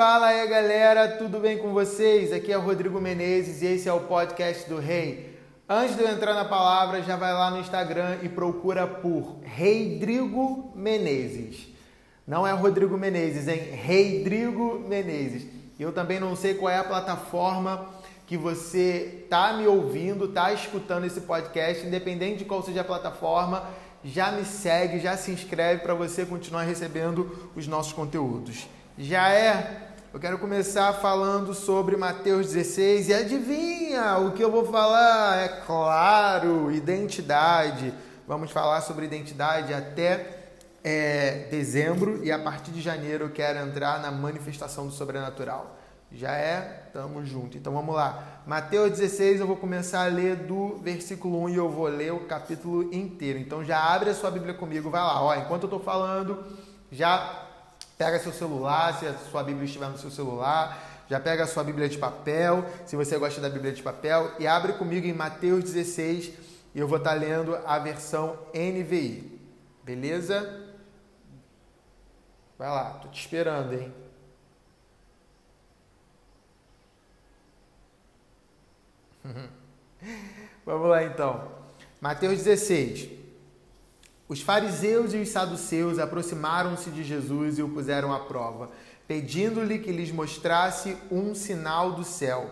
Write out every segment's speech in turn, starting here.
Fala aí galera, tudo bem com vocês? Aqui é Rodrigo Menezes e esse é o podcast do Rei. Antes de eu entrar na palavra, já vai lá no Instagram e procura por Reidrigo Menezes. Não é Rodrigo Menezes, hein? Reidrigo Menezes. Eu também não sei qual é a plataforma que você tá me ouvindo, tá escutando esse podcast, independente de qual seja a plataforma, já me segue, já se inscreve para você continuar recebendo os nossos conteúdos. Já é? Eu quero começar falando sobre Mateus 16 e adivinha o que eu vou falar? É claro, identidade. Vamos falar sobre identidade até é, dezembro e a partir de janeiro eu quero entrar na manifestação do sobrenatural. Já é? Tamo junto. Então vamos lá. Mateus 16, eu vou começar a ler do versículo 1 e eu vou ler o capítulo inteiro. Então já abre a sua Bíblia comigo, vai lá. Ó, enquanto eu estou falando, já pega seu celular, se a sua Bíblia estiver no seu celular, já pega a sua Bíblia de papel, se você gosta da Bíblia de papel, e abre comigo em Mateus 16 e eu vou estar lendo a versão NVI. Beleza? Vai lá, tô te esperando, hein? Vamos lá então. Mateus 16. Os fariseus e os saduceus aproximaram-se de Jesus e o puseram à prova, pedindo-lhe que lhes mostrasse um sinal do céu.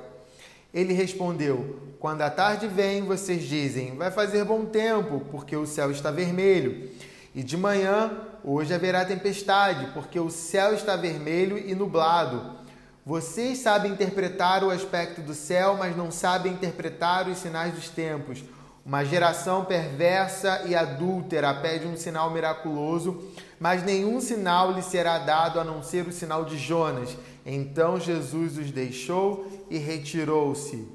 Ele respondeu: Quando a tarde vem, vocês dizem: Vai fazer bom tempo, porque o céu está vermelho. E de manhã, hoje haverá tempestade, porque o céu está vermelho e nublado. Vocês sabem interpretar o aspecto do céu, mas não sabem interpretar os sinais dos tempos. Uma geração perversa e adúltera pede um sinal miraculoso, mas nenhum sinal lhe será dado a não ser o sinal de Jonas. Então Jesus os deixou e retirou-se.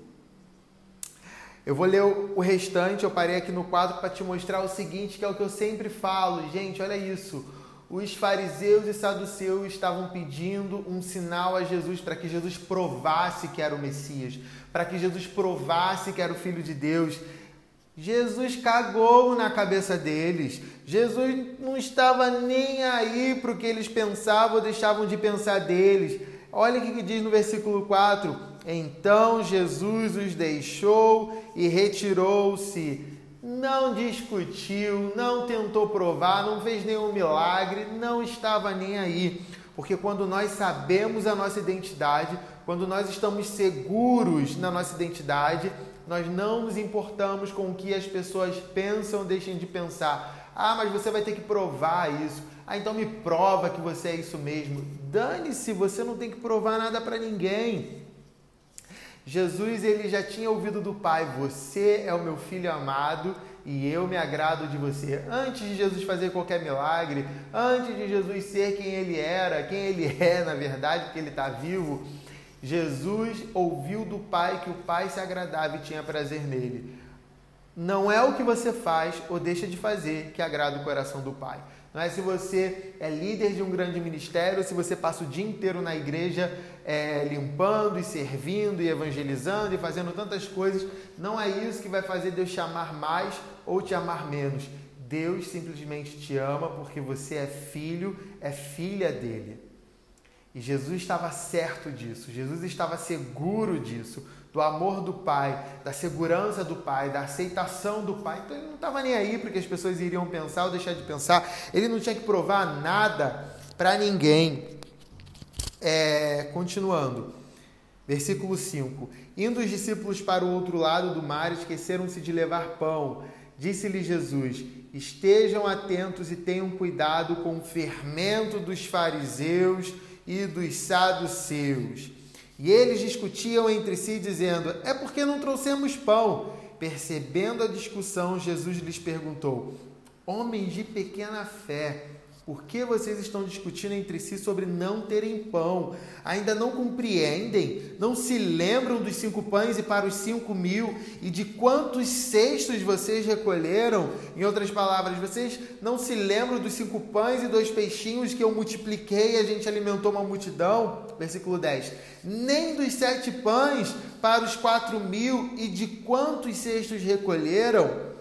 Eu vou ler o restante, eu parei aqui no quadro para te mostrar o seguinte, que é o que eu sempre falo. Gente, olha isso os fariseus e saduceus estavam pedindo um sinal a Jesus para que Jesus provasse que era o Messias, para que Jesus provasse que era o Filho de Deus. Jesus cagou na cabeça deles. Jesus não estava nem aí para o que eles pensavam ou deixavam de pensar deles. Olha o que diz no versículo 4: Então Jesus os deixou e retirou-se não discutiu, não tentou provar, não fez nenhum milagre, não estava nem aí. Porque quando nós sabemos a nossa identidade, quando nós estamos seguros na nossa identidade, nós não nos importamos com o que as pessoas pensam ou deixem de pensar. Ah, mas você vai ter que provar isso. Ah, então me prova que você é isso mesmo. Dane-se, você não tem que provar nada para ninguém. Jesus ele já tinha ouvido do Pai: Você é o meu filho amado e eu me agrado de você. Antes de Jesus fazer qualquer milagre, antes de Jesus ser quem ele era, quem ele é na verdade, porque ele está vivo, Jesus ouviu do Pai que o Pai se agradava e tinha prazer nele. Não é o que você faz ou deixa de fazer que agrada o coração do Pai. Não é se você é líder de um grande ministério, se você passa o dia inteiro na igreja é, limpando e servindo e evangelizando e fazendo tantas coisas. Não é isso que vai fazer Deus te amar mais ou te amar menos. Deus simplesmente te ama porque você é filho, é filha dele. E Jesus estava certo disso, Jesus estava seguro disso do amor do Pai, da segurança do Pai, da aceitação do Pai. Então ele não estava nem aí porque as pessoas iriam pensar ou deixar de pensar. Ele não tinha que provar nada para ninguém. É, continuando, versículo 5: Indo os discípulos para o outro lado do mar, esqueceram-se de levar pão. Disse-lhe Jesus: Estejam atentos e tenham cuidado com o fermento dos fariseus e dos saduceus. E eles discutiam entre si, dizendo: É porque não trouxemos pão. Percebendo a discussão, Jesus lhes perguntou: Homens de pequena fé, por que vocês estão discutindo entre si sobre não terem pão? Ainda não compreendem? Não se lembram dos cinco pães e para os cinco mil? E de quantos cestos vocês recolheram? Em outras palavras, vocês não se lembram dos cinco pães e dois peixinhos que eu multipliquei e a gente alimentou uma multidão? Versículo 10. Nem dos sete pães para os quatro mil e de quantos cestos recolheram?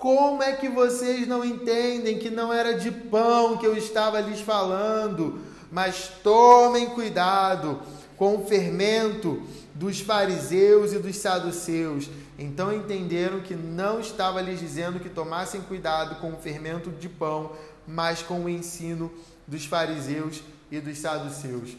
Como é que vocês não entendem que não era de pão que eu estava lhes falando? mas tomem cuidado com o fermento dos fariseus e dos saduceus. Então entenderam que não estava lhes dizendo que tomassem cuidado com o fermento de pão, mas com o ensino dos fariseus e dos saduceus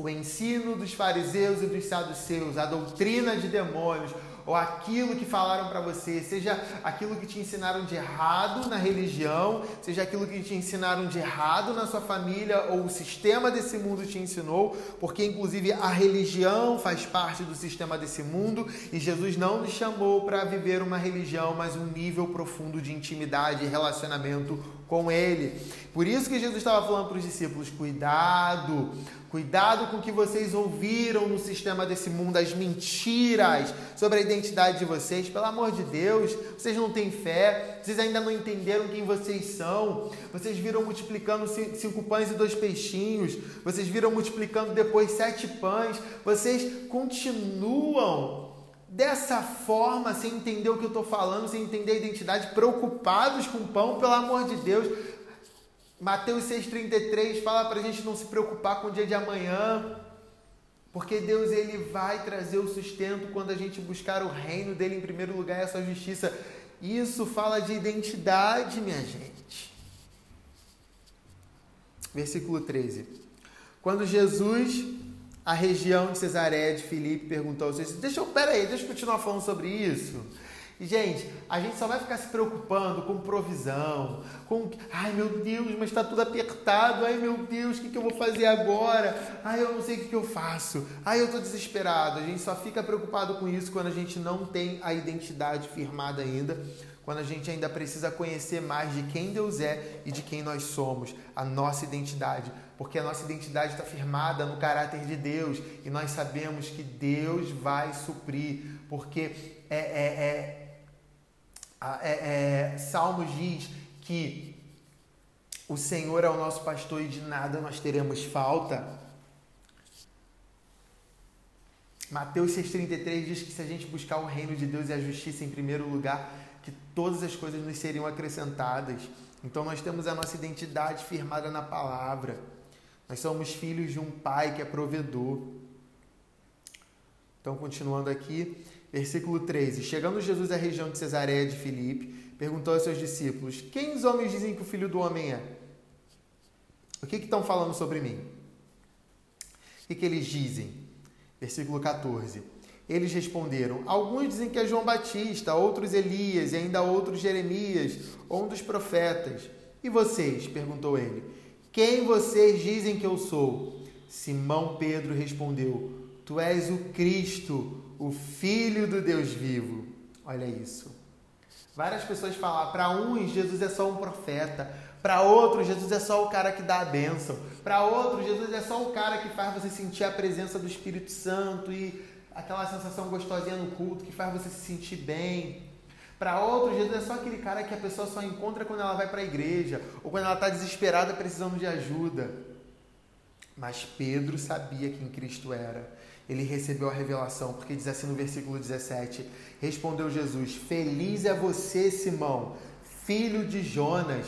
o ensino dos fariseus e dos saduceus, a doutrina de demônios, ou aquilo que falaram para você, seja aquilo que te ensinaram de errado na religião, seja aquilo que te ensinaram de errado na sua família, ou o sistema desse mundo te ensinou, porque inclusive a religião faz parte do sistema desse mundo e Jesus não nos chamou para viver uma religião, mas um nível profundo de intimidade e relacionamento com Ele. Por isso que Jesus estava falando para os discípulos: cuidado, Cuidado com o que vocês ouviram no sistema desse mundo, as mentiras sobre a identidade de vocês. Pelo amor de Deus, vocês não têm fé, vocês ainda não entenderam quem vocês são. Vocês viram multiplicando cinco pães e dois peixinhos. Vocês viram multiplicando depois sete pães. Vocês continuam dessa forma, sem entender o que eu estou falando, sem entender a identidade, preocupados com o pão, pelo amor de Deus. Mateus 6,33 fala para a gente não se preocupar com o dia de amanhã, porque Deus ele vai trazer o sustento quando a gente buscar o reino dele em primeiro lugar e a sua justiça. Isso fala de identidade, minha gente. Versículo 13. Quando Jesus, a região de Cesareia de Filipe, perguntou aos seus deixa eu, peraí, deixa eu continuar falando sobre isso. E, gente, a gente só vai ficar se preocupando com provisão, com. Ai, meu Deus, mas está tudo apertado. Ai, meu Deus, o que, que eu vou fazer agora? Ai, eu não sei o que, que eu faço. Ai, eu estou desesperado. A gente só fica preocupado com isso quando a gente não tem a identidade firmada ainda, quando a gente ainda precisa conhecer mais de quem Deus é e de quem nós somos, a nossa identidade. Porque a nossa identidade está firmada no caráter de Deus e nós sabemos que Deus vai suprir, porque é, é, é é, é, Salmos diz que o Senhor é o nosso pastor e de nada nós teremos falta. Mateus 6,33 diz que se a gente buscar o reino de Deus e a justiça em primeiro lugar, que todas as coisas nos seriam acrescentadas. Então nós temos a nossa identidade firmada na palavra. Nós somos filhos de um pai que é provedor. Então, continuando aqui, Versículo 13. Chegando Jesus à região de Cesareia de Filipe, perguntou aos seus discípulos: Quem os homens dizem que o filho do homem é? O que, estão falando sobre mim? O que, que eles dizem? Versículo 14. Eles responderam: Alguns dizem que é João Batista, outros Elias e ainda outros Jeremias ou um dos profetas. E vocês? perguntou ele. Quem vocês dizem que eu sou? Simão Pedro respondeu: Tu és o Cristo, o Filho do Deus vivo. Olha isso. Várias pessoas falam, para uns Jesus é só um profeta, para outros Jesus é só o cara que dá a bênção, para outros Jesus é só o cara que faz você sentir a presença do Espírito Santo e aquela sensação gostosinha no culto que faz você se sentir bem. Para outros, Jesus é só aquele cara que a pessoa só encontra quando ela vai para a igreja ou quando ela está desesperada precisando de ajuda. Mas Pedro sabia quem Cristo era ele recebeu a revelação, porque diz assim no versículo 17: Respondeu Jesus: Feliz é você, Simão, filho de Jonas,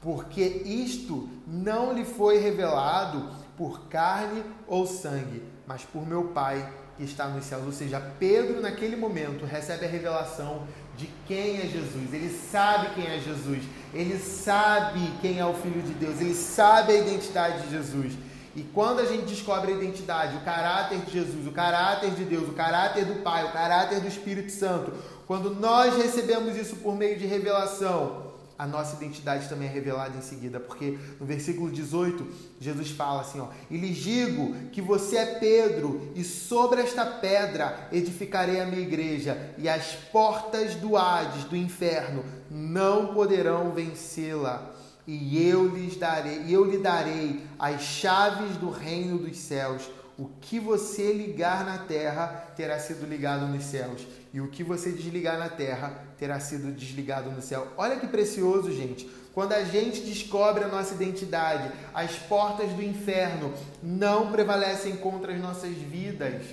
porque isto não lhe foi revelado por carne ou sangue, mas por meu Pai que está nos céus. Ou seja, Pedro, naquele momento, recebe a revelação de quem é Jesus. Ele sabe quem é Jesus. Ele sabe quem é o Filho de Deus. Ele sabe a identidade de Jesus. E quando a gente descobre a identidade, o caráter de Jesus, o caráter de Deus, o caráter do Pai, o caráter do Espírito Santo, quando nós recebemos isso por meio de revelação, a nossa identidade também é revelada em seguida, porque no versículo 18, Jesus fala assim, ó: "E lhes digo que você é Pedro, e sobre esta pedra edificarei a minha igreja, e as portas do Hades, do inferno, não poderão vencê-la." E eu lhes darei, eu lhe darei as chaves do reino dos céus. O que você ligar na terra terá sido ligado nos céus, e o que você desligar na terra terá sido desligado no céu. Olha que precioso, gente. Quando a gente descobre a nossa identidade, as portas do inferno não prevalecem contra as nossas vidas.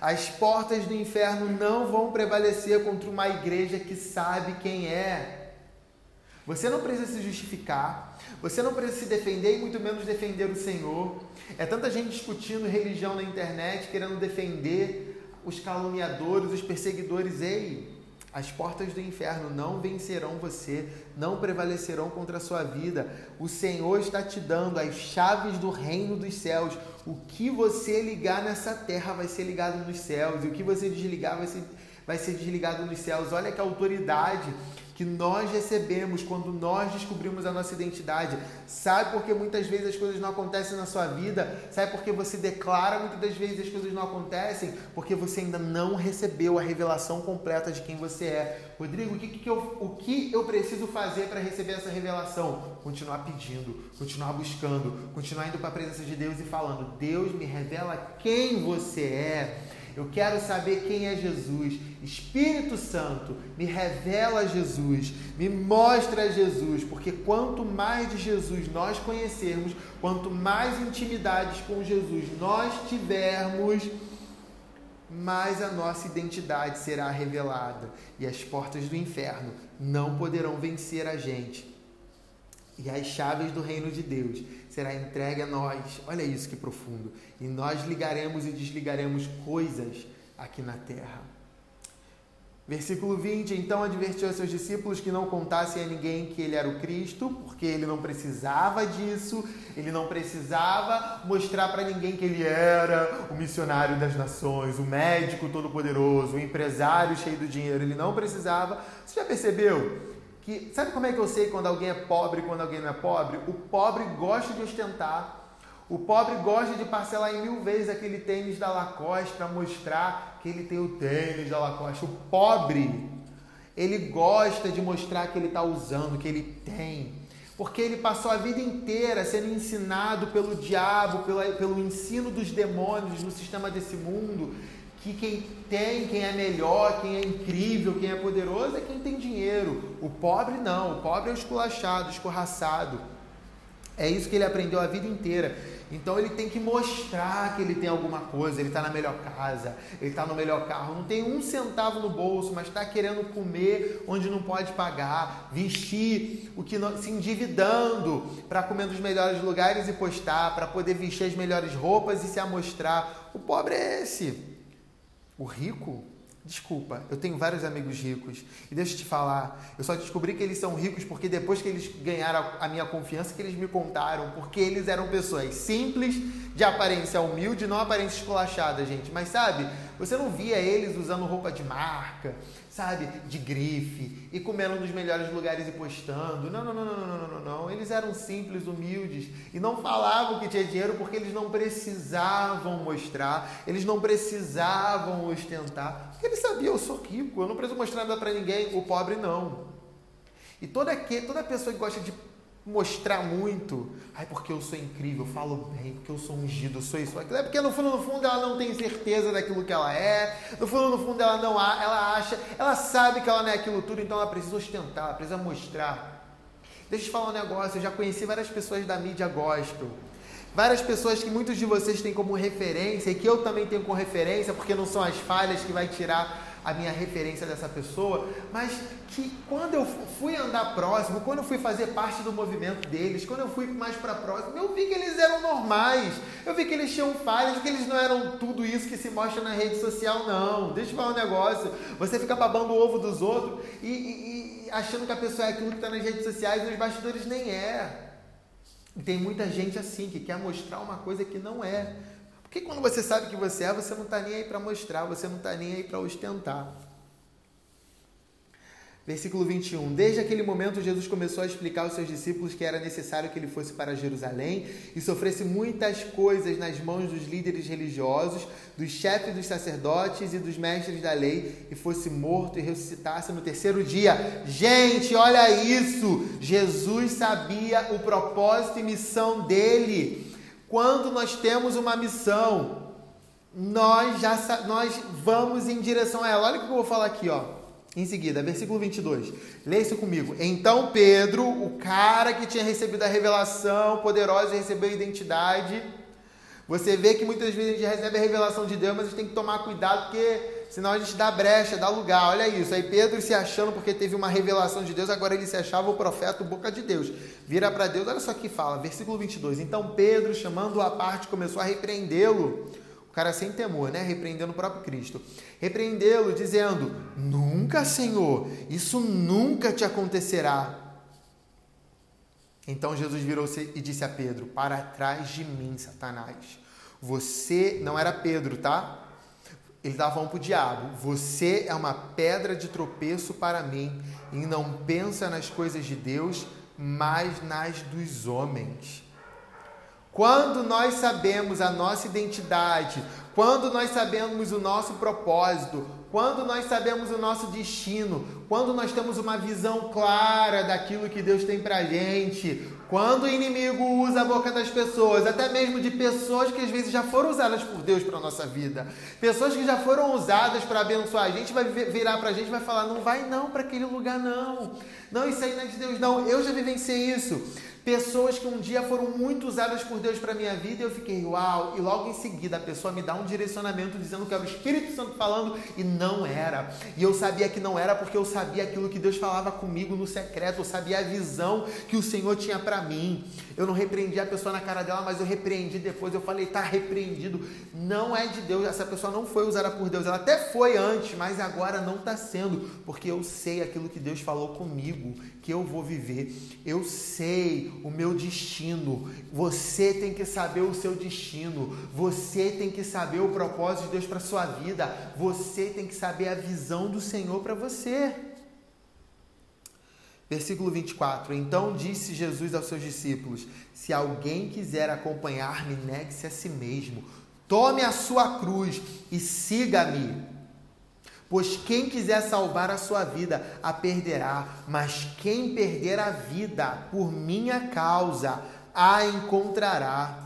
As portas do inferno não vão prevalecer contra uma igreja que sabe quem é. Você não precisa se justificar, você não precisa se defender e muito menos defender o Senhor. É tanta gente discutindo religião na internet, querendo defender os caluniadores, os perseguidores. Ei, as portas do inferno não vencerão você, não prevalecerão contra a sua vida. O Senhor está te dando as chaves do reino dos céus. O que você ligar nessa terra vai ser ligado nos céus, e o que você desligar vai ser, vai ser desligado nos céus. Olha que autoridade que nós recebemos quando nós descobrimos a nossa identidade. Sabe por que muitas vezes as coisas não acontecem na sua vida? Sabe por que você declara muitas das vezes as coisas não acontecem? Porque você ainda não recebeu a revelação completa de quem você é. Rodrigo, o que, que, eu, o que eu preciso fazer para receber essa revelação? Continuar pedindo, continuar buscando, continuar indo para a presença de Deus e falando: Deus me revela quem você é. Eu quero saber quem é Jesus. Espírito Santo, me revela Jesus, me mostra Jesus, porque quanto mais de Jesus nós conhecermos, quanto mais intimidades com Jesus nós tivermos, mais a nossa identidade será revelada e as portas do inferno não poderão vencer a gente. E as chaves do reino de Deus será entregue a nós. Olha isso que profundo. E nós ligaremos e desligaremos coisas aqui na terra. Versículo 20: Então advertiu a seus discípulos que não contassem a ninguém que ele era o Cristo, porque ele não precisava disso, ele não precisava mostrar para ninguém que ele era o missionário das nações, o médico todo-poderoso, o empresário cheio do dinheiro. Ele não precisava. Você já percebeu que sabe como é que eu sei quando alguém é pobre e quando alguém não é pobre? O pobre gosta de ostentar. O pobre gosta de parcelar em mil vezes aquele tênis da Lacoste para mostrar que ele tem o tênis da Lacoste. O pobre, ele gosta de mostrar que ele está usando, que ele tem. Porque ele passou a vida inteira sendo ensinado pelo diabo, pelo, ensino dos demônios no sistema desse mundo, que quem tem, quem é melhor, quem é incrível, quem é poderoso é quem tem dinheiro. O pobre não, o pobre é esculachado, escorraçado. É isso que ele aprendeu a vida inteira. Então ele tem que mostrar que ele tem alguma coisa, ele está na melhor casa, ele está no melhor carro, não tem um centavo no bolso, mas está querendo comer onde não pode pagar, vestir o que não, se endividando para comer nos melhores lugares e postar, para poder vestir as melhores roupas e se amostrar. O pobre é esse. O rico, desculpa, eu tenho vários amigos ricos e deixa eu te falar, eu só descobri que eles são ricos porque depois que eles ganharam a minha confiança, que eles me contaram, porque eles eram pessoas simples, de aparência humilde, não aparência esculachada, gente. Mas sabe, você não via eles usando roupa de marca, sabe, de grife e comendo nos melhores lugares e postando. Não, não, não, não, não, não, não. Eles eram simples, humildes e não falavam que tinha dinheiro porque eles não precisavam mostrar, eles não precisavam ostentar. Porque eles sabiam, eu sou rico, eu não preciso mostrar nada para ninguém. O pobre não. E toda, que, toda pessoa que gosta de mostrar muito. Ai, porque eu sou incrível, eu falo bem, porque eu sou ungido, sou isso, aquilo. É porque no fundo, no fundo, ela não tem certeza daquilo que ela é. No fundo, no fundo, ela não ela acha, ela sabe que ela não é aquilo tudo, então ela precisa ostentar, ela precisa mostrar. Deixa eu te falar um negócio, eu já conheci várias pessoas da mídia gospel. Várias pessoas que muitos de vocês têm como referência e que eu também tenho como referência, porque não são as falhas que vai tirar a minha referência dessa pessoa, mas que quando eu fui andar próximo, quando eu fui fazer parte do movimento deles, quando eu fui mais para próximo, eu vi que eles eram normais, eu vi que eles tinham falhas, que eles não eram tudo isso que se mostra na rede social, não. Deixa eu falar um negócio, você fica babando o ovo dos outros e, e, e achando que a pessoa é aquilo que está nas redes sociais nos bastidores nem é. E tem muita gente assim que quer mostrar uma coisa que não é. Porque quando você sabe que você é, você não está nem aí para mostrar, você não está nem aí para ostentar. Versículo 21. Desde aquele momento, Jesus começou a explicar aos seus discípulos que era necessário que ele fosse para Jerusalém e sofresse muitas coisas nas mãos dos líderes religiosos, dos chefes dos sacerdotes e dos mestres da lei, e fosse morto e ressuscitasse no terceiro dia. Gente, olha isso! Jesus sabia o propósito e missão dele. Quando nós temos uma missão, nós já nós vamos em direção a ela. Olha o que eu vou falar aqui, ó. Em seguida, versículo 22. Leia isso comigo. Então Pedro, o cara que tinha recebido a revelação poderosa e recebeu a identidade, você vê que muitas vezes a gente recebe a revelação de Deus, mas a gente tem que tomar cuidado porque senão a gente dá brecha, dá lugar. Olha isso. Aí Pedro se achando porque teve uma revelação de Deus, agora ele se achava o profeta, boca de Deus. Vira para Deus, olha só que fala, versículo 22. Então Pedro, chamando-o à parte, começou a repreendê-lo. O cara sem temor, né? Repreendendo o próprio Cristo. Repreendê-lo, dizendo: Nunca, Senhor, isso nunca te acontecerá. Então Jesus virou-se e disse a Pedro: Para trás de mim, Satanás. Você, não era Pedro, tá? Ele estava falando para o diabo: Você é uma pedra de tropeço para mim e não pensa nas coisas de Deus, mas nas dos homens. Quando nós sabemos a nossa identidade, quando nós sabemos o nosso propósito, quando nós sabemos o nosso destino, quando nós temos uma visão clara daquilo que Deus tem pra gente, quando o inimigo usa a boca das pessoas, até mesmo de pessoas que às vezes já foram usadas por Deus para nossa vida, pessoas que já foram usadas para abençoar a gente, vai virar para a gente e vai falar: não vai não para aquele lugar não, não isso aí não é de Deus não. Eu já vivenciei isso. Pessoas que um dia foram muito usadas por Deus para minha vida e eu fiquei, uau! E logo em seguida a pessoa me dá um direcionamento dizendo que era o Espírito Santo falando e não era. E eu sabia que não era porque eu sabia aquilo que Deus falava comigo no secreto, eu sabia a visão que o Senhor tinha para mim. Eu não repreendi a pessoa na cara dela, mas eu repreendi depois. Eu falei, tá repreendido. Não é de Deus, essa pessoa não foi usada por Deus. Ela até foi antes, mas agora não está sendo, porque eu sei aquilo que Deus falou comigo, que eu vou viver. Eu sei o meu destino. Você tem que saber o seu destino. Você tem que saber o propósito de Deus para sua vida. Você tem que saber a visão do Senhor para você. Versículo 24: Então disse Jesus aos seus discípulos: Se alguém quiser acompanhar-me, negue-se a si mesmo, tome a sua cruz e siga-me. Pois quem quiser salvar a sua vida, a perderá, mas quem perder a vida por minha causa, a encontrará.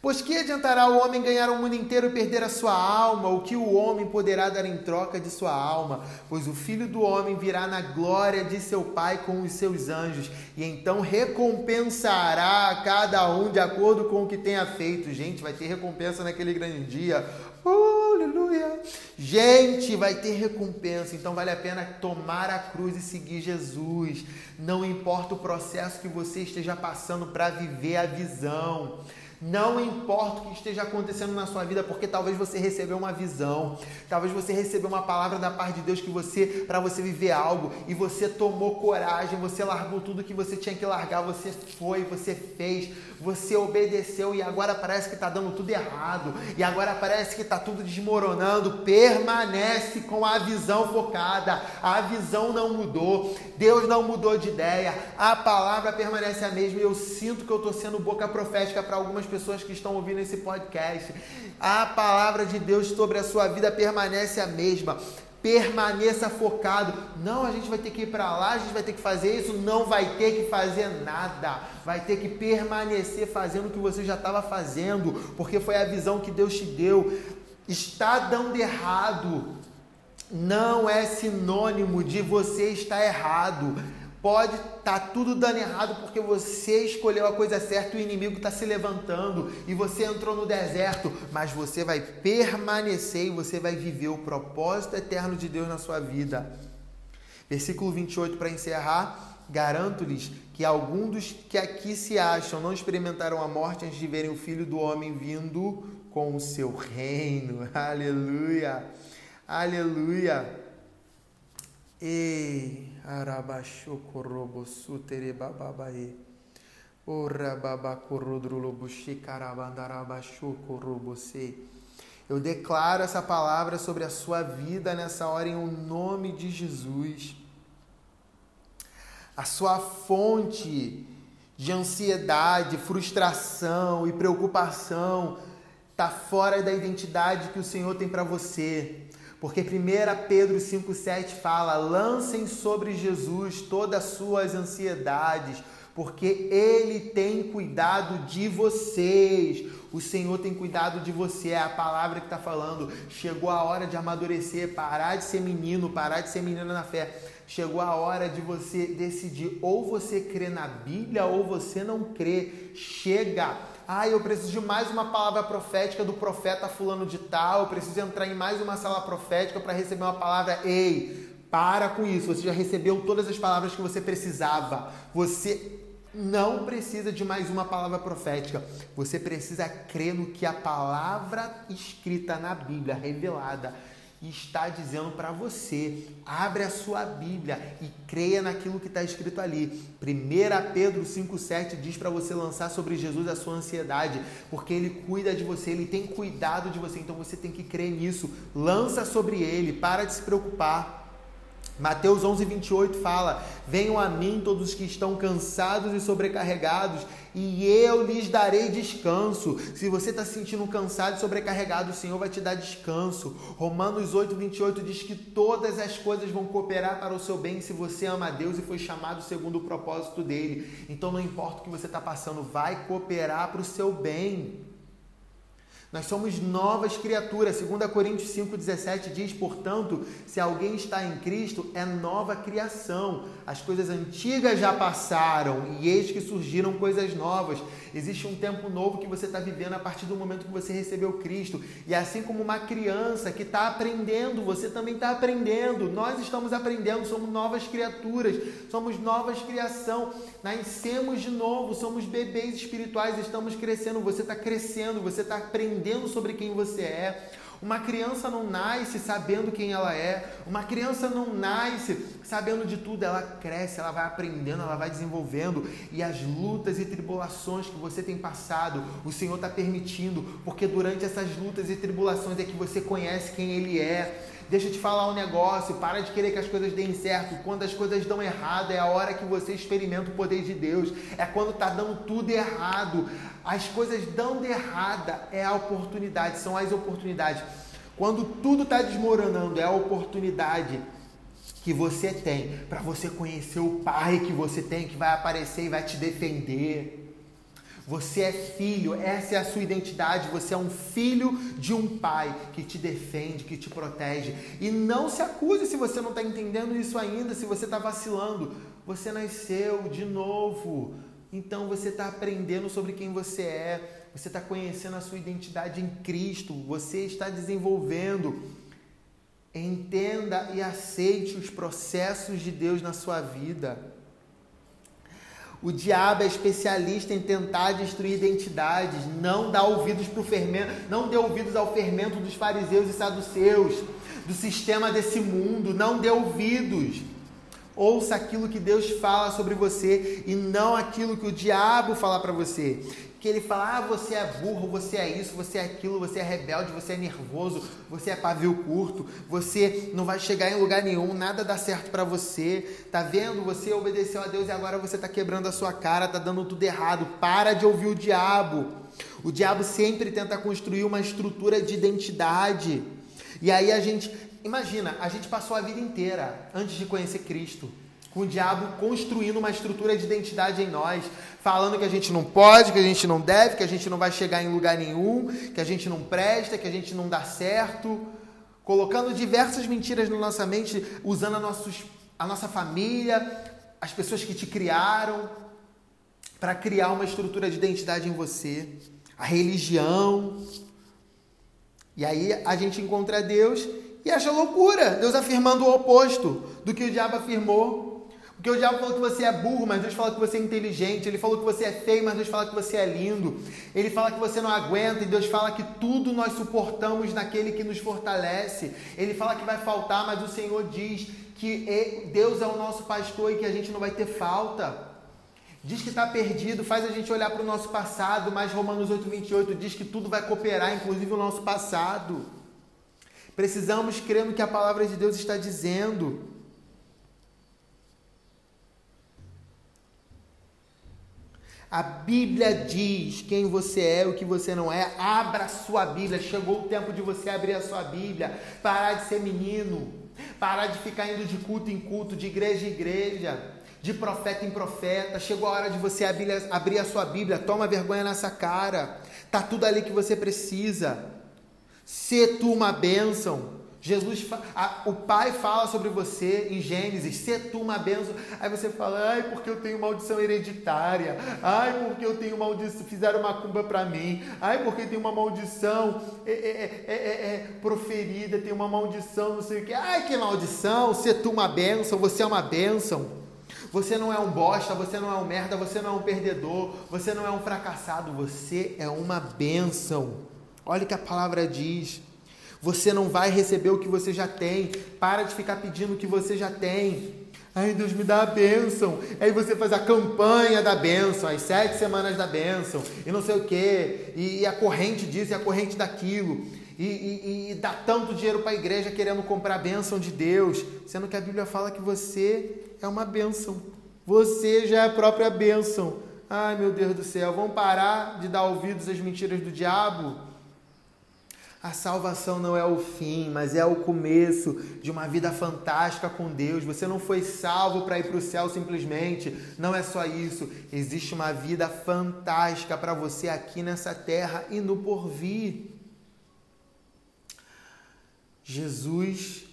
Pois que adiantará o homem ganhar o mundo inteiro e perder a sua alma? O que o homem poderá dar em troca de sua alma? Pois o filho do homem virá na glória de seu Pai com os seus anjos, e então recompensará a cada um de acordo com o que tenha feito. Gente, vai ter recompensa naquele grande dia. Uh, aleluia! Gente, vai ter recompensa, então vale a pena tomar a cruz e seguir Jesus. Não importa o processo que você esteja passando para viver a visão. Não importa o que esteja acontecendo na sua vida, porque talvez você recebeu uma visão, talvez você recebeu uma palavra da parte de Deus que você para você viver algo e você tomou coragem, você largou tudo que você tinha que largar, você foi, você fez, você obedeceu e agora parece que está dando tudo errado e agora parece que está tudo desmoronando. Permanece com a visão focada, a visão não mudou, Deus não mudou de ideia, a palavra permanece a mesma. Eu sinto que eu estou sendo boca profética para algumas pessoas que estão ouvindo esse podcast. A palavra de Deus sobre a sua vida permanece a mesma. Permaneça focado. Não, a gente vai ter que ir para lá, a gente vai ter que fazer isso. Não vai ter que fazer nada. Vai ter que permanecer fazendo o que você já estava fazendo, porque foi a visão que Deus te deu. Está dando errado. Não é sinônimo de você estar errado. Pode estar tá tudo dando errado porque você escolheu a coisa certa e o inimigo está se levantando e você entrou no deserto, mas você vai permanecer e você vai viver o propósito eterno de Deus na sua vida. Versículo 28 para encerrar: Garanto-lhes que alguns dos que aqui se acham não experimentaram a morte antes de verem o Filho do Homem vindo com o seu reino. Aleluia! Aleluia! E Eu declaro essa palavra sobre a sua vida nessa hora em o nome de Jesus. A sua fonte de ansiedade, frustração e preocupação está fora da identidade que o Senhor tem para você. Porque 1 Pedro 5,7 fala: lancem sobre Jesus todas as suas ansiedades, porque Ele tem cuidado de vocês. O Senhor tem cuidado de você, é a palavra que está falando. Chegou a hora de amadurecer, parar de ser menino, parar de ser menina na fé. Chegou a hora de você decidir ou você crê na Bíblia ou você não crê. Chega! Ah, eu preciso de mais uma palavra profética do profeta fulano de tal, eu preciso entrar em mais uma sala profética para receber uma palavra. Ei, para com isso. Você já recebeu todas as palavras que você precisava. Você não precisa de mais uma palavra profética. Você precisa crer no que a palavra escrita na Bíblia, revelada, está dizendo para você. Abre a sua Bíblia e creia naquilo que está escrito ali. 1 Pedro 5,7 diz para você lançar sobre Jesus a sua ansiedade, porque ele cuida de você, ele tem cuidado de você, então você tem que crer nisso. Lança sobre ele, para de se preocupar. Mateus 11, 28 fala: Venham a mim todos os que estão cansados e sobrecarregados, e eu lhes darei descanso. Se você está se sentindo cansado e sobrecarregado, o Senhor vai te dar descanso. Romanos 8, 28 diz que todas as coisas vão cooperar para o seu bem se você ama a Deus e foi chamado segundo o propósito dele. Então, não importa o que você está passando, vai cooperar para o seu bem. Nós somos novas criaturas. 2 Coríntios 5,17 diz, portanto, se alguém está em Cristo, é nova criação. As coisas antigas já passaram e eis que surgiram coisas novas. Existe um tempo novo que você está vivendo a partir do momento que você recebeu Cristo. E assim como uma criança que está aprendendo, você também está aprendendo. Nós estamos aprendendo, somos novas criaturas, somos novas criação. Nascemos de novo, somos bebês espirituais, estamos crescendo. Você está crescendo, você está aprendendo sobre quem você é. Uma criança não nasce sabendo quem ela é. Uma criança não nasce sabendo de tudo. Ela cresce, ela vai aprendendo, ela vai desenvolvendo. E as lutas e tribulações que você tem passado, o Senhor está permitindo, porque durante essas lutas e tribulações é que você conhece quem Ele é. Deixa eu te falar um negócio, para de querer que as coisas deem certo. Quando as coisas dão errado, é a hora que você experimenta o poder de Deus. É quando está dando tudo errado. As coisas dando errada é a oportunidade, são as oportunidades. Quando tudo está desmoronando, é a oportunidade que você tem para você conhecer o Pai que você tem, que vai aparecer e vai te defender. Você é filho, essa é a sua identidade. Você é um filho de um pai que te defende, que te protege. E não se acuse se você não está entendendo isso ainda, se você está vacilando. Você nasceu de novo. Então você está aprendendo sobre quem você é. Você está conhecendo a sua identidade em Cristo. Você está desenvolvendo. Entenda e aceite os processos de Deus na sua vida. O diabo é especialista em tentar destruir identidades, não dá ouvidos para o fermento, não dê ouvidos ao fermento dos fariseus e saduceus, do sistema desse mundo, não dê ouvidos. Ouça aquilo que Deus fala sobre você e não aquilo que o diabo fala para você que ele fala: ah, você é burro, você é isso, você é aquilo, você é rebelde, você é nervoso, você é pavio curto, você não vai chegar em lugar nenhum, nada dá certo para você. Tá vendo? Você obedeceu a Deus e agora você tá quebrando a sua cara, tá dando tudo errado. Para de ouvir o diabo. O diabo sempre tenta construir uma estrutura de identidade. E aí a gente, imagina, a gente passou a vida inteira antes de conhecer Cristo com o diabo construindo uma estrutura de identidade em nós, falando que a gente não pode, que a gente não deve, que a gente não vai chegar em lugar nenhum, que a gente não presta, que a gente não dá certo, colocando diversas mentiras na nossa mente, usando a, nossos, a nossa família, as pessoas que te criaram, para criar uma estrutura de identidade em você, a religião. E aí a gente encontra Deus e acha loucura, Deus afirmando o oposto do que o diabo afirmou. Porque o diabo falou que você é burro, mas Deus fala que você é inteligente. Ele falou que você é feio, mas Deus fala que você é lindo. Ele fala que você não aguenta, e Deus fala que tudo nós suportamos naquele que nos fortalece. Ele fala que vai faltar, mas o Senhor diz que Deus é o nosso pastor e que a gente não vai ter falta. Diz que está perdido, faz a gente olhar para o nosso passado, mas Romanos 8,28 diz que tudo vai cooperar, inclusive o nosso passado. Precisamos crer no que a palavra de Deus está dizendo. A Bíblia diz quem você é, o que você não é. Abra a sua Bíblia. Chegou o tempo de você abrir a sua Bíblia. Parar de ser menino. Parar de ficar indo de culto em culto, de igreja em igreja, de profeta em profeta. Chegou a hora de você abrir a sua Bíblia. Toma vergonha nessa cara. Tá tudo ali que você precisa. Se tu uma bênção. Jesus, a, o Pai fala sobre você em Gênesis, ser tu uma bênção. Aí você fala, ai, porque eu tenho maldição hereditária. Ai, porque eu tenho maldição, fizeram uma cumba para mim. Ai, porque tem uma maldição é, é, é, é, proferida, tem uma maldição, não sei o que. Ai, que maldição, ser tu uma bênção, você é uma bênção. Você não é um bosta, você não é um merda, você não é um perdedor, você não é um fracassado, você é uma bênção. Olha o que a palavra diz. Você não vai receber o que você já tem. Para de ficar pedindo o que você já tem. Ai, Deus me dá a bênção. Aí você faz a campanha da bênção, as sete semanas da bênção, e não sei o quê, e, e a corrente disso e a corrente daquilo, e, e, e dá tanto dinheiro para a igreja querendo comprar a bênção de Deus, sendo que a Bíblia fala que você é uma bênção. Você já é a própria bênção. Ai, meu Deus do céu, vamos parar de dar ouvidos às mentiras do diabo? A salvação não é o fim, mas é o começo de uma vida fantástica com Deus. Você não foi salvo para ir para o céu simplesmente. Não é só isso. Existe uma vida fantástica para você aqui nessa terra e no porvir. Jesus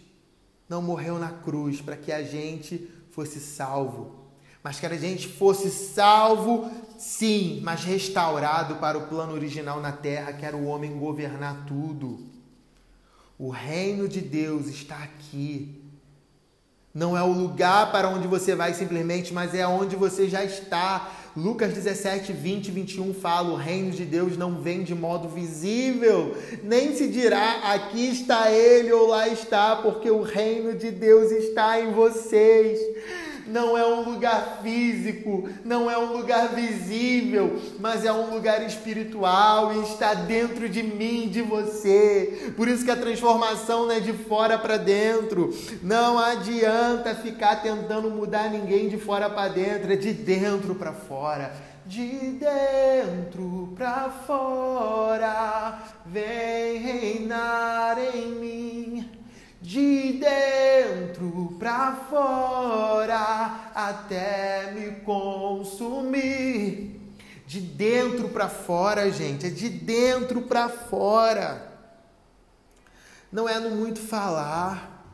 não morreu na cruz para que a gente fosse salvo mas que a gente fosse salvo, sim, mas restaurado para o plano original na terra, que era o homem governar tudo. O reino de Deus está aqui. Não é o lugar para onde você vai simplesmente, mas é onde você já está. Lucas 17, 20 e 21 fala: o reino de Deus não vem de modo visível, nem se dirá aqui está ele ou lá está, porque o reino de Deus está em vocês não é um lugar físico, não é um lugar visível, mas é um lugar espiritual e está dentro de mim, de você. Por isso que a transformação não é de fora para dentro. Não adianta ficar tentando mudar ninguém de fora para dentro, é de dentro para fora de dentro para fora, vem reinar em mim de dentro para fora até me consumir. De dentro para fora, gente, é de dentro para fora. Não é no muito falar,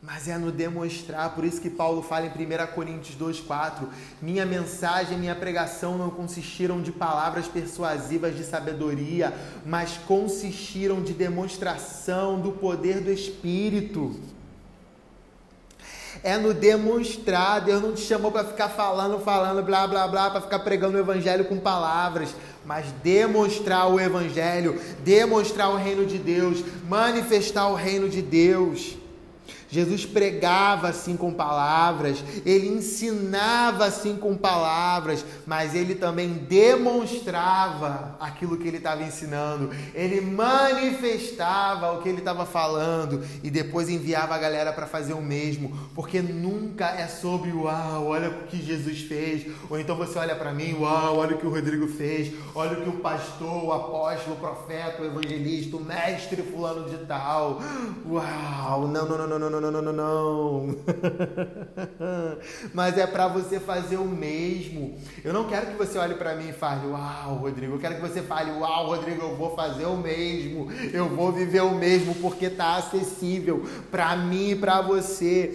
mas é no demonstrar. Por isso que Paulo fala em 1 Coríntios 2,4: Minha mensagem, minha pregação não consistiram de palavras persuasivas de sabedoria, mas consistiram de demonstração do poder do Espírito. É no demonstrar. Deus não te chamou para ficar falando, falando, blá, blá, blá, para ficar pregando o Evangelho com palavras, mas demonstrar o Evangelho, demonstrar o reino de Deus, manifestar o reino de Deus. Jesus pregava assim com palavras, ele ensinava assim com palavras, mas ele também demonstrava aquilo que ele estava ensinando, ele manifestava o que ele estava falando e depois enviava a galera para fazer o mesmo, porque nunca é sobre uau, olha o que Jesus fez, ou então você olha para mim, uau, olha o que o Rodrigo fez, olha o que o pastor, o apóstolo, o profeta, o evangelista, o mestre fulano de tal, uau, não, não, não, não, não, não, não, não, não. Mas é para você fazer o mesmo. Eu não quero que você olhe para mim e fale, uau, Rodrigo. Eu quero que você fale, uau, Rodrigo, eu vou fazer o mesmo. Eu vou viver o mesmo porque tá acessível para mim e para você.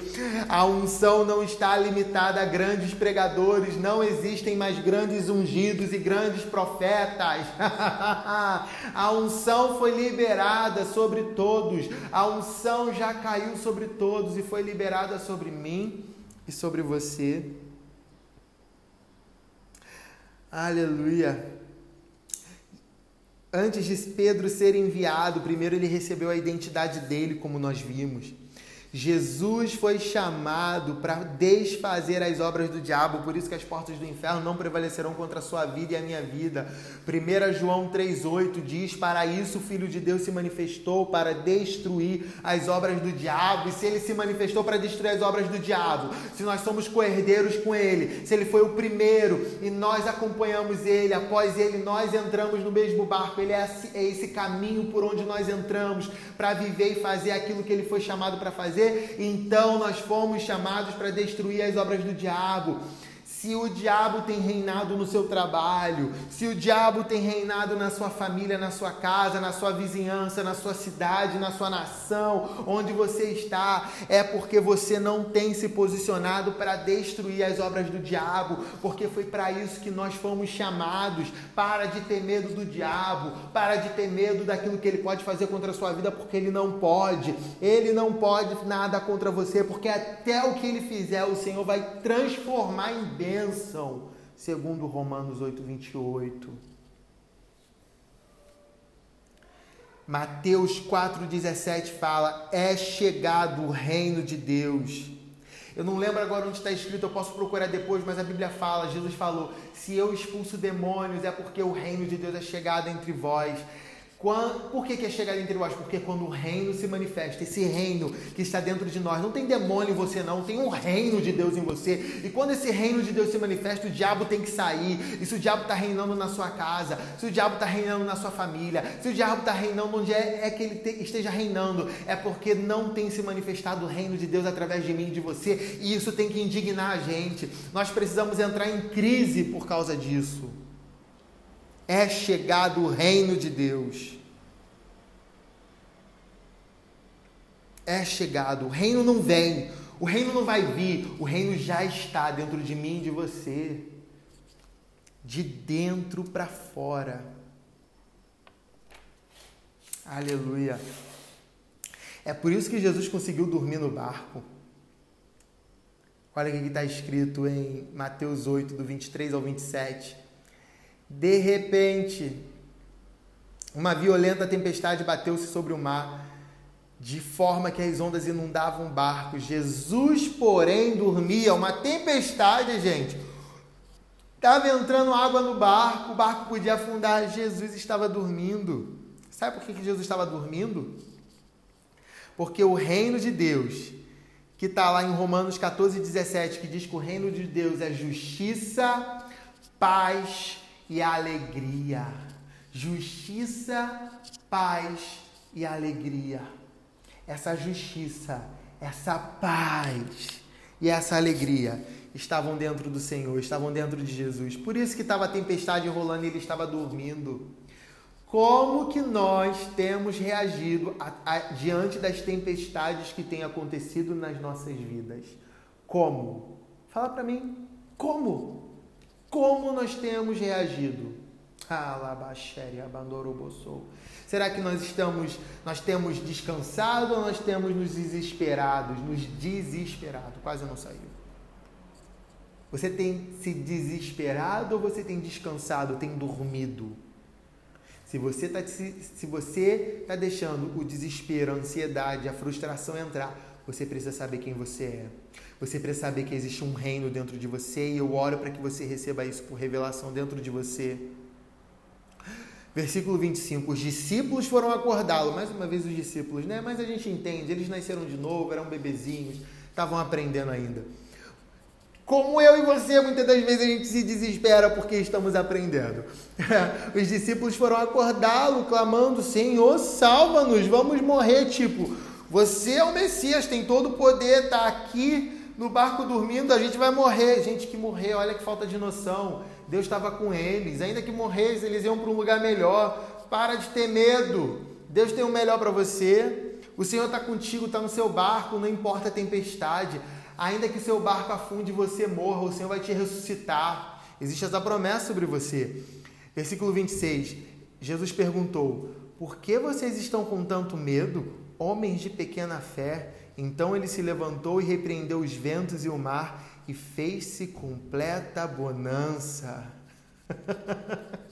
A unção não está limitada a grandes pregadores. Não existem mais grandes ungidos e grandes profetas. a unção foi liberada sobre todos. A unção já caiu sobre todos e foi liberada sobre mim e sobre você. Aleluia. Antes de Pedro ser enviado, primeiro ele recebeu a identidade dele, como nós vimos. Jesus foi chamado para desfazer as obras do diabo, por isso que as portas do inferno não prevalecerão contra a sua vida e a minha vida. 1 João 3,8 diz: Para isso o Filho de Deus se manifestou para destruir as obras do diabo. E se ele se manifestou para destruir as obras do diabo, se nós somos coerdeiros com ele, se ele foi o primeiro e nós acompanhamos ele, após ele nós entramos no mesmo barco, ele é esse caminho por onde nós entramos para viver e fazer aquilo que ele foi chamado para fazer então nós fomos chamados para destruir as obras do diabo. Se o diabo tem reinado no seu trabalho, se o diabo tem reinado na sua família, na sua casa, na sua vizinhança, na sua cidade, na sua nação, onde você está, é porque você não tem se posicionado para destruir as obras do diabo, porque foi para isso que nós fomos chamados. Para de ter medo do diabo, para de ter medo daquilo que ele pode fazer contra a sua vida, porque ele não pode. Ele não pode nada contra você, porque até o que ele fizer, o Senhor vai transformar em bênção, segundo Romanos 8, 28. Mateus 4,17 fala: É chegado o reino de Deus. Eu não lembro agora onde está escrito, eu posso procurar depois, mas a Bíblia fala: Jesus falou: Se eu expulso demônios, é porque o reino de Deus é chegado entre vós. Por que, é chegada entre nós? Porque quando o reino se manifesta, esse reino que está dentro de nós, não tem demônio em você, não, tem um reino de Deus em você. E quando esse reino de Deus se manifesta, o diabo tem que sair. E se o diabo está reinando na sua casa, se o diabo está reinando na sua família, se o diabo está reinando onde é, é que ele te, esteja reinando, é porque não tem se manifestado o reino de Deus através de mim e de você. E isso tem que indignar a gente. Nós precisamos entrar em crise por causa disso é chegado o reino de Deus. É chegado, o reino não vem, o reino não vai vir, o reino já está dentro de mim de você. De dentro para fora. Aleluia. É por isso que Jesus conseguiu dormir no barco. Olha o que está escrito em Mateus 8, do 23 ao 27. De repente, uma violenta tempestade bateu-se sobre o mar, de forma que as ondas inundavam o barco. Jesus, porém, dormia. Uma tempestade, gente. Estava entrando água no barco, o barco podia afundar. Jesus estava dormindo. Sabe por que Jesus estava dormindo? Porque o reino de Deus, que está lá em Romanos 14, 17, que diz que o reino de Deus é justiça, paz e alegria. Justiça, paz e alegria. Essa justiça, essa paz e essa alegria estavam dentro do Senhor, estavam dentro de Jesus. Por isso que estava a tempestade rolando e ele estava dormindo. Como que nós temos reagido a, a, diante das tempestades que têm acontecido nas nossas vidas? Como? Fala para mim. Como? Como nós temos reagido? Será que nós estamos, nós temos descansado ou nós temos nos desesperados, nos desesperado? Quase não saiu. Você tem se desesperado ou você tem descansado, tem dormido? Se você está se, se você tá deixando o desespero, a ansiedade, a frustração entrar, você precisa saber quem você é. Você precisa saber que existe um reino dentro de você e eu oro para que você receba isso por revelação dentro de você. Versículo 25: Os discípulos foram acordá-lo. Mais uma vez, os discípulos, né? Mas a gente entende, eles nasceram de novo, eram bebezinhos, estavam aprendendo ainda. Como eu e você, muitas das vezes a gente se desespera porque estamos aprendendo. Os discípulos foram acordá-lo, clamando: Senhor, salva-nos, vamos morrer. Tipo, você é o Messias, tem todo o poder, está aqui no barco dormindo, a gente vai morrer. Gente que morreu, olha que falta de noção. Deus estava com eles, ainda que morressem, eles iam para um lugar melhor. Para de ter medo. Deus tem o melhor para você. O Senhor está contigo, está no seu barco, não importa a tempestade. Ainda que seu barco afunde e você morra, o Senhor vai te ressuscitar. Existe essa promessa sobre você. Versículo 26. Jesus perguntou: Por que vocês estão com tanto medo, homens de pequena fé? Então ele se levantou e repreendeu os ventos e o mar e fez-se completa bonança.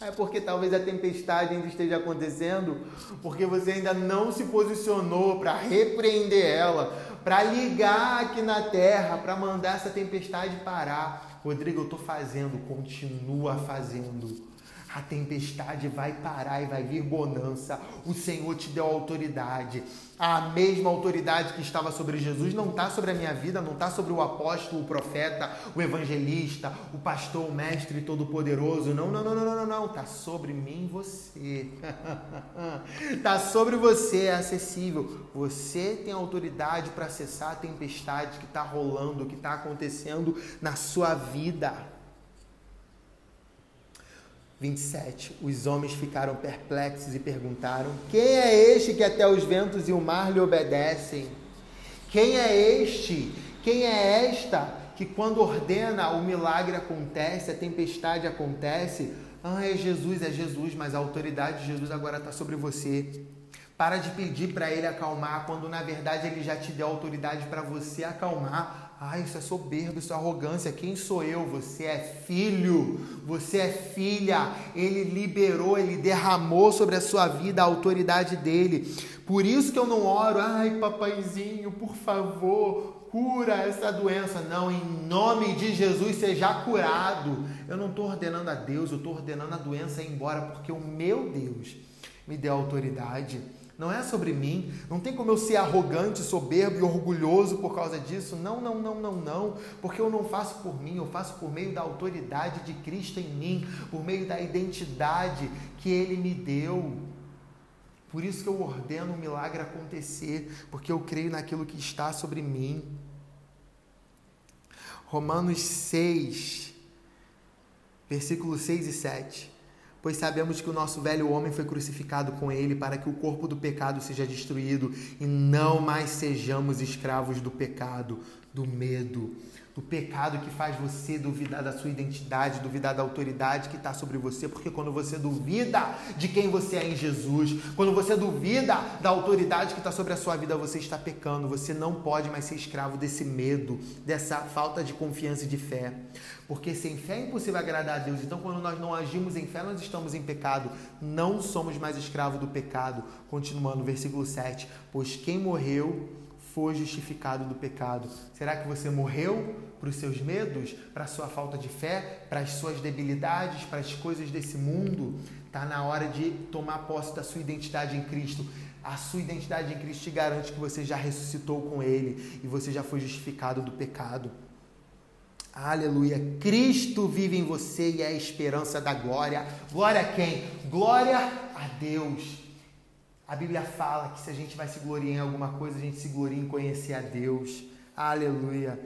É porque talvez a tempestade ainda esteja acontecendo, porque você ainda não se posicionou para repreender ela, para ligar aqui na terra, para mandar essa tempestade parar. Rodrigo, eu estou fazendo, continua fazendo. a tempestade vai parar e vai vir bonança. O Senhor te deu autoridade. A mesma autoridade que estava sobre Jesus não está sobre a minha vida, não está sobre o apóstolo, o profeta, o evangelista, o pastor, o mestre todo-poderoso. Não, não, não, não, não, não. Está sobre mim você. Está sobre você, é acessível. Você tem autoridade para acessar a tempestade que está rolando, que está acontecendo na sua vida. 27. Os homens ficaram perplexos e perguntaram: Quem é este que até os ventos e o mar lhe obedecem? Quem é este? Quem é esta que quando ordena o milagre acontece, a tempestade acontece? Ah, é Jesus, é Jesus, mas a autoridade de Jesus agora está sobre você. Para de pedir para ele acalmar, quando na verdade ele já te deu autoridade para você acalmar. Ah, isso é soberba, isso é arrogância. Quem sou eu? Você é filho, você é filha. Ele liberou, ele derramou sobre a sua vida a autoridade dele. Por isso que eu não oro, ai, papaizinho, por favor, cura essa doença. Não, em nome de Jesus, seja curado. Eu não estou ordenando a Deus, eu estou ordenando a doença ir embora, porque o meu Deus me deu autoridade. Não é sobre mim. Não tem como eu ser arrogante, soberbo e orgulhoso por causa disso. Não, não, não, não, não. Porque eu não faço por mim, eu faço por meio da autoridade de Cristo em mim, por meio da identidade que Ele me deu. Por isso que eu ordeno o um milagre acontecer, porque eu creio naquilo que está sobre mim. Romanos 6, versículos 6 e 7 pois sabemos que o nosso velho homem foi crucificado com ele para que o corpo do pecado seja destruído e não mais sejamos escravos do pecado, do medo, do pecado que faz você duvidar da sua identidade, duvidar da autoridade que está sobre você, porque quando você duvida de quem você é em Jesus, quando você duvida da autoridade que está sobre a sua vida, você está pecando, você não pode mais ser escravo desse medo, dessa falta de confiança e de fé, porque sem fé é impossível agradar a Deus, então quando nós não agimos em fé, nós estamos em pecado, não somos mais escravos do pecado, continuando, versículo 7, pois quem morreu foi justificado do pecado. Será que você morreu para os seus medos, para a sua falta de fé, para as suas debilidades, para as coisas desse mundo? Está na hora de tomar posse da sua identidade em Cristo. A sua identidade em Cristo te garante que você já ressuscitou com Ele e você já foi justificado do pecado. Aleluia. Cristo vive em você e é a esperança da glória. Glória a quem? Glória a Deus. A Bíblia fala que se a gente vai se gloriar em alguma coisa, a gente se gloria em conhecer a Deus. Aleluia.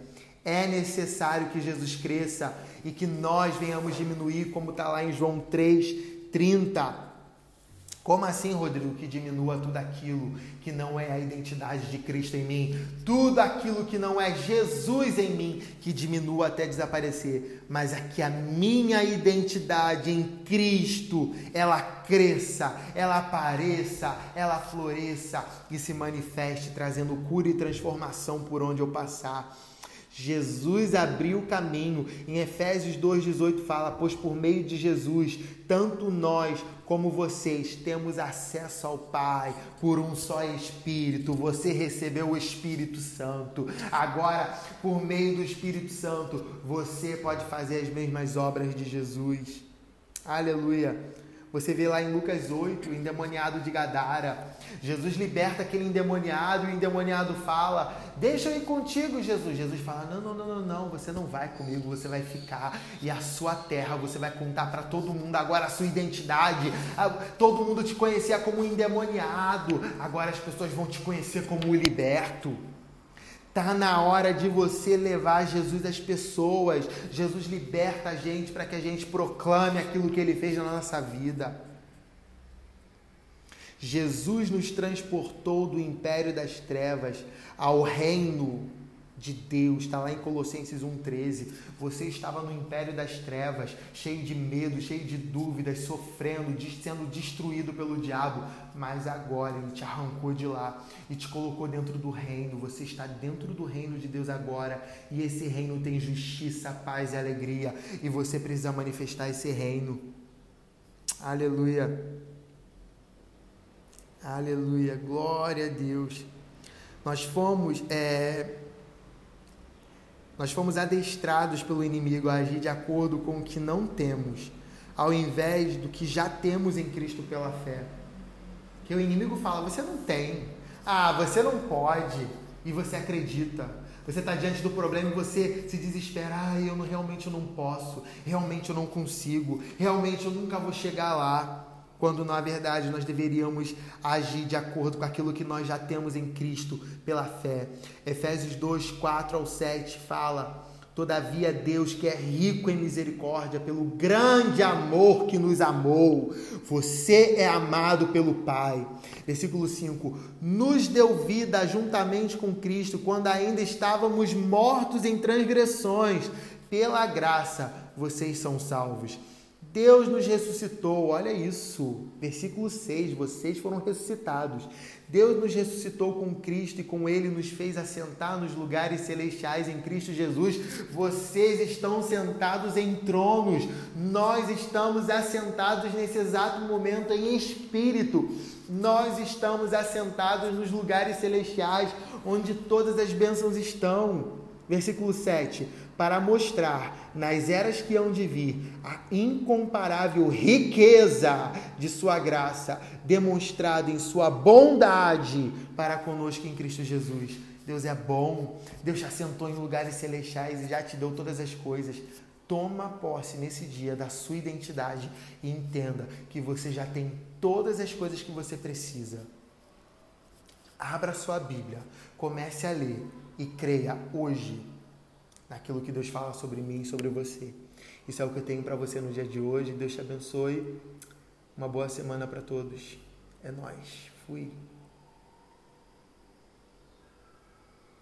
É necessário que Jesus cresça e que nós venhamos diminuir, como está lá em João 3, 30. Como assim, Rodrigo, que diminua tudo aquilo que não é a identidade de Cristo em mim? Tudo aquilo que não é Jesus em mim, que diminua até desaparecer. Mas é que a minha identidade em Cristo, ela cresça, ela apareça, ela floresça e se manifeste, trazendo cura e transformação por onde eu passar. Jesus abriu o caminho. Em Efésios 2,18 fala: Pois por meio de Jesus, tanto nós como vocês temos acesso ao Pai por um só Espírito. Você recebeu o Espírito Santo. Agora, por meio do Espírito Santo, você pode fazer as mesmas obras de Jesus. Aleluia. Você vê lá em Lucas 8, o endemoniado de Gadara. Jesus liberta aquele endemoniado e o endemoniado fala: Deixa eu ir contigo, Jesus. Jesus fala: Não, não, não, não, não, você não vai comigo, você vai ficar e a sua terra você vai contar para todo mundo agora a sua identidade. Todo mundo te conhecia como endemoniado, agora as pessoas vão te conhecer como o liberto. Está na hora de você levar Jesus às pessoas. Jesus liberta a gente para que a gente proclame aquilo que ele fez na nossa vida. Jesus nos transportou do império das trevas ao reino de Deus, está lá em Colossenses 1,13. Você estava no império das trevas, cheio de medo, cheio de dúvidas, sofrendo, sendo destruído pelo diabo, mas agora ele te arrancou de lá e te colocou dentro do reino. Você está dentro do reino de Deus agora, e esse reino tem justiça, paz e alegria, e você precisa manifestar esse reino. Aleluia. Aleluia. Glória a Deus. Nós fomos. É nós fomos adestrados pelo inimigo a agir de acordo com o que não temos, ao invés do que já temos em Cristo pela fé. Que o inimigo fala: você não tem, ah, você não pode, e você acredita. Você está diante do problema e você se desespera. Ah, eu não, realmente não posso, realmente eu não consigo, realmente eu nunca vou chegar lá. Quando na verdade nós deveríamos agir de acordo com aquilo que nós já temos em Cristo pela fé. Efésios 2, 4 ao 7 fala Todavia, Deus, que é rico em misericórdia, pelo grande amor que nos amou, você é amado pelo Pai. Versículo 5: Nos deu vida juntamente com Cristo quando ainda estávamos mortos em transgressões. Pela graça, vocês são salvos. Deus nos ressuscitou, olha isso, versículo 6: vocês foram ressuscitados. Deus nos ressuscitou com Cristo e com Ele nos fez assentar nos lugares celestiais em Cristo Jesus. Vocês estão sentados em tronos, nós estamos assentados nesse exato momento em espírito. Nós estamos assentados nos lugares celestiais onde todas as bênçãos estão. Versículo 7: Para mostrar nas eras que hão de vir a incomparável riqueza de Sua graça, demonstrada em Sua bondade para conosco em Cristo Jesus. Deus é bom, Deus já sentou em lugares celestiais e já te deu todas as coisas. Toma posse nesse dia da sua identidade e entenda que você já tem todas as coisas que você precisa. Abra sua Bíblia, comece a ler e creia hoje naquilo que Deus fala sobre mim e sobre você. Isso é o que eu tenho para você no dia de hoje. Deus te abençoe. Uma boa semana para todos. É nós. Fui.